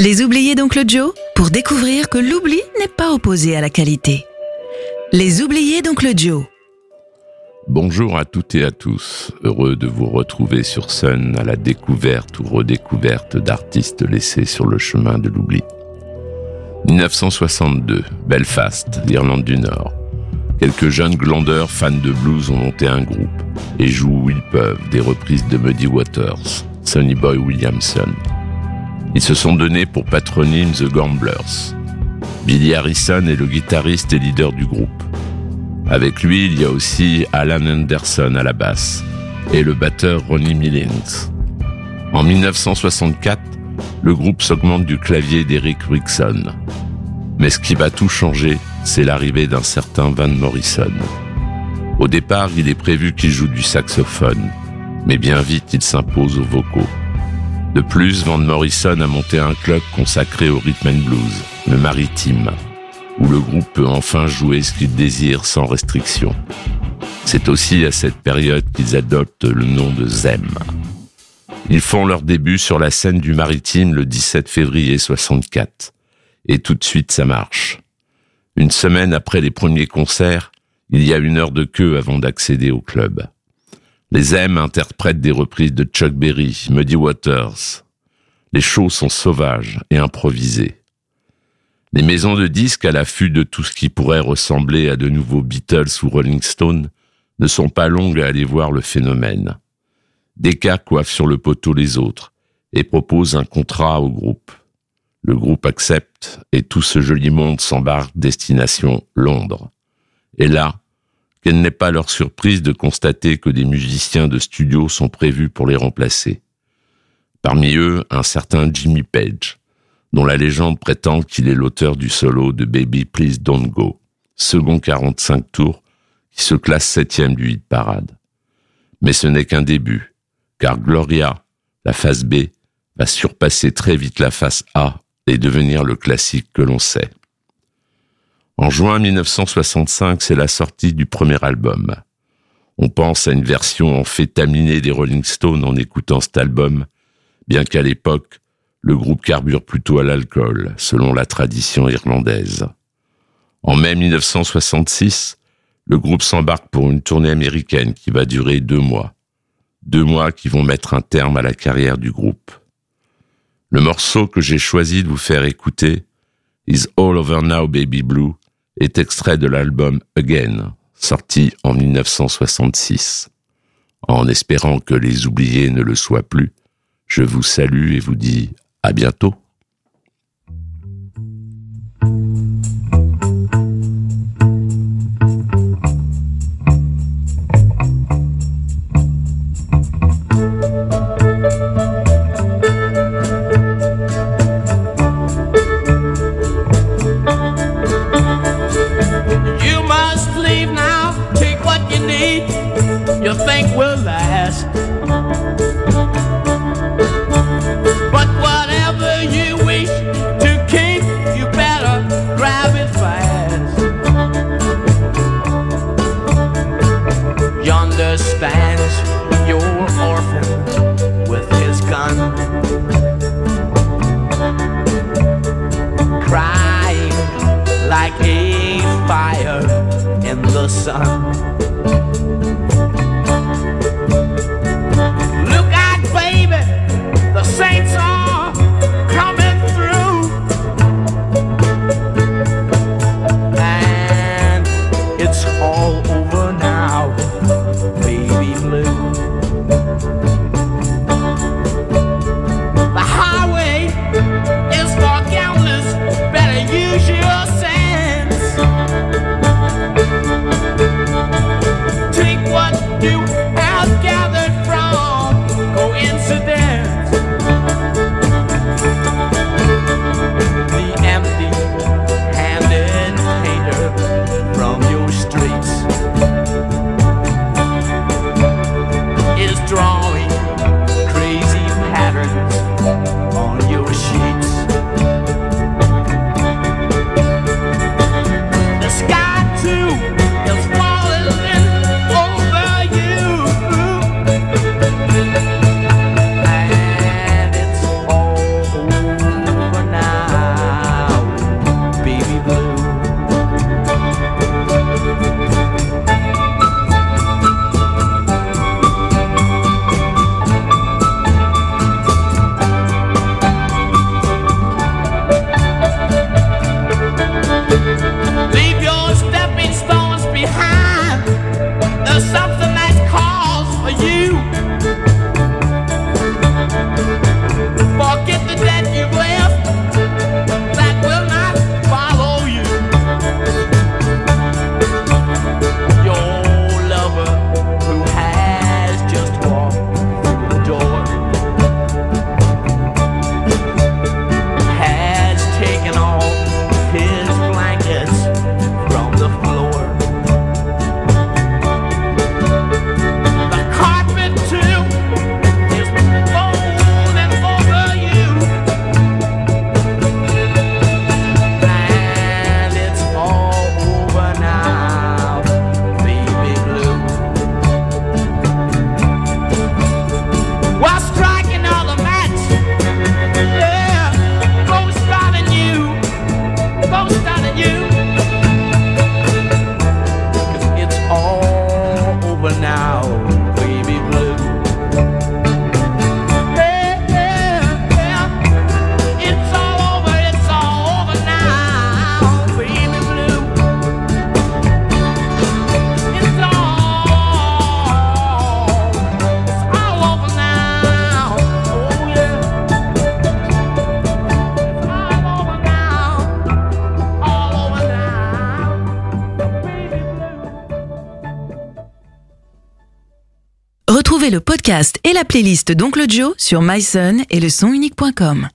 Les oubliés d'Oncle Joe pour découvrir que l'oubli n'est pas opposé à la qualité. Les oubliés d'Oncle Joe. Bonjour à toutes et à tous. Heureux de vous retrouver sur Sun à la découverte ou redécouverte d'artistes laissés sur le chemin de l'oubli. 1962, Belfast, l'Irlande du Nord. Quelques jeunes glandeurs fans de blues ont monté un groupe et jouent où ils peuvent des reprises de Muddy Waters, Sonny Boy Williamson. Ils se sont donnés pour patronyme The Gamblers. Billy Harrison est le guitariste et leader du groupe. Avec lui, il y a aussi Alan Anderson à la basse et le batteur Ronnie Millings. En 1964, le groupe s'augmente du clavier d'Eric Rickson. Mais ce qui va tout changer, c'est l'arrivée d'un certain Van Morrison. Au départ, il est prévu qu'il joue du saxophone, mais bien vite, il s'impose aux vocaux. De plus, Van Morrison a monté un club consacré au rhythm and blues, le Maritime, où le groupe peut enfin jouer ce qu'il désire sans restriction. C'est aussi à cette période qu'ils adoptent le nom de Zem. Ils font leur début sur la scène du Maritime le 17 février 64. Et tout de suite, ça marche. Une semaine après les premiers concerts, il y a une heure de queue avant d'accéder au club. Les M interprètent des reprises de Chuck Berry, Muddy Waters. Les shows sont sauvages et improvisés. Les maisons de disques à l'affût de tout ce qui pourrait ressembler à de nouveaux Beatles ou Rolling Stones ne sont pas longues à aller voir le phénomène. Des cas coiffent sur le poteau les autres et proposent un contrat au groupe. Le groupe accepte et tout ce joli monde s'embarque destination Londres. Et là, quelle n'est pas leur surprise de constater que des musiciens de studio sont prévus pour les remplacer? Parmi eux, un certain Jimmy Page, dont la légende prétend qu'il est l'auteur du solo de Baby Please Don't Go, second 45 tours, qui se classe septième du hit parade. Mais ce n'est qu'un début, car Gloria, la face B, va surpasser très vite la face A et devenir le classique que l'on sait. En juin 1965, c'est la sortie du premier album. On pense à une version amphétaminée des Rolling Stones en écoutant cet album, bien qu'à l'époque, le groupe carbure plutôt à l'alcool, selon la tradition irlandaise. En mai 1966, le groupe s'embarque pour une tournée américaine qui va durer deux mois. Deux mois qui vont mettre un terme à la carrière du groupe. Le morceau que j'ai choisi de vous faire écouter, Is All Over Now Baby Blue, est extrait de l'album Again, sorti en 1966. En espérant que les oubliés ne le soient plus, je vous salue et vous dis à bientôt. Le podcast et la playlist d'Oncle Joe sur myson et le sonunique.com.